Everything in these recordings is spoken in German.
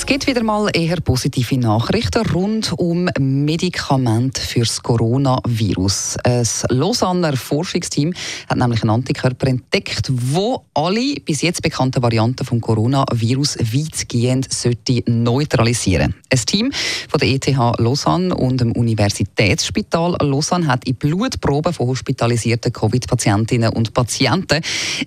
es gibt wieder mal eher positive Nachrichten rund um Medikamente fürs Coronavirus. Ein Lausanner Forschungsteam hat nämlich einen Antikörper entdeckt, wo alle bis jetzt bekannten Varianten vom Coronavirus weitgehend sollte neutralisieren. Ein Team von der ETH Lausanne und dem Universitätsspital Lausanne hat in Blutproben von hospitalisierten Covid-Patientinnen und Patienten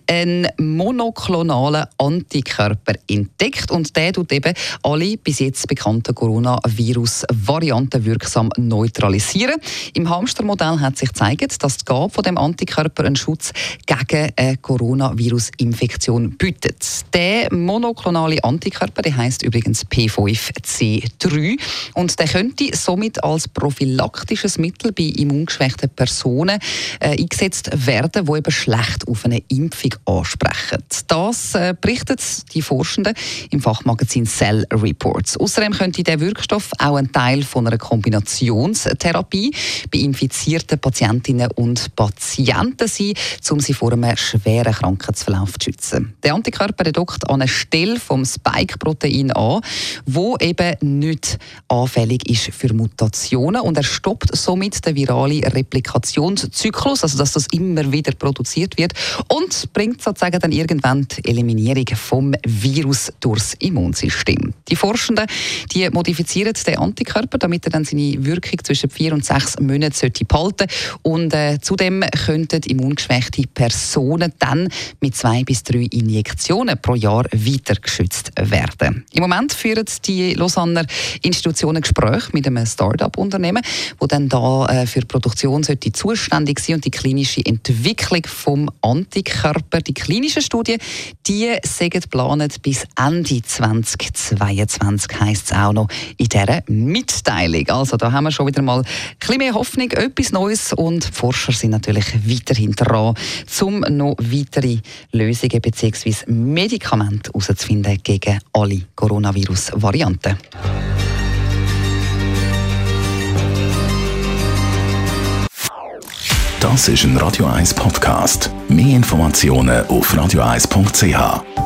einen monoklonalen Antikörper entdeckt und der tut eben alle bis jetzt bekannten Coronavirus-Varianten wirksam neutralisieren. Im Hamstermodell hat sich gezeigt, dass die Gabe von dem Antikörper einen Schutz gegen eine Coronavirus-Infektion bietet. Der monoklonale Antikörper, der heißt übrigens P5C3 und der könnte somit als prophylaktisches Mittel bei immungeschwächten Personen äh, eingesetzt werden, die eben schlecht auf eine Impfung ansprechen. Das äh, berichtet die Forschenden im Fachmagazin Cell Reports. Außerdem könnte der Wirkstoff auch ein Teil von einer Kombinationstherapie bei infizierten Patientinnen und Patienten sein, um sie vor einem schweren Krankheitsverlauf zu schützen. Der Antikörper dockt an eine Stelle vom Spike-Protein an, wo eben nicht anfällig ist für Mutationen und er stoppt somit den viralen Replikationszyklus, also dass das immer wieder produziert wird und bringt sozusagen dann irgendwann die Eliminierung vom Virus durchs Immunsystem. Die Forschenden die modifizieren den Antikörper, damit er dann seine Wirkung zwischen vier und sechs Monaten behalten und äh, zudem könnten immungeschwächte Personen dann mit zwei bis drei Injektionen pro Jahr weiter geschützt werden. Im Moment führen die Lausanner Institutionen Gespräche mit einem Start-up-Unternehmen, wo dann da äh, für die Produktion sollte zuständig sein und die klinische Entwicklung vom Antikörper. Die klinischen Studien, die sind geplant bis Ende 2022. 2022 heisst es auch noch in dieser Mitteilung. Also da haben wir schon wieder mal ein bisschen mehr Hoffnung, etwas Neues und die Forscher sind natürlich weiterhin dran, um noch weitere Lösungen bzw. Medikamente herauszufinden gegen alle Coronavirus-Varianten. Das ist ein Radio 1 Podcast. Mehr Informationen auf radio1.ch.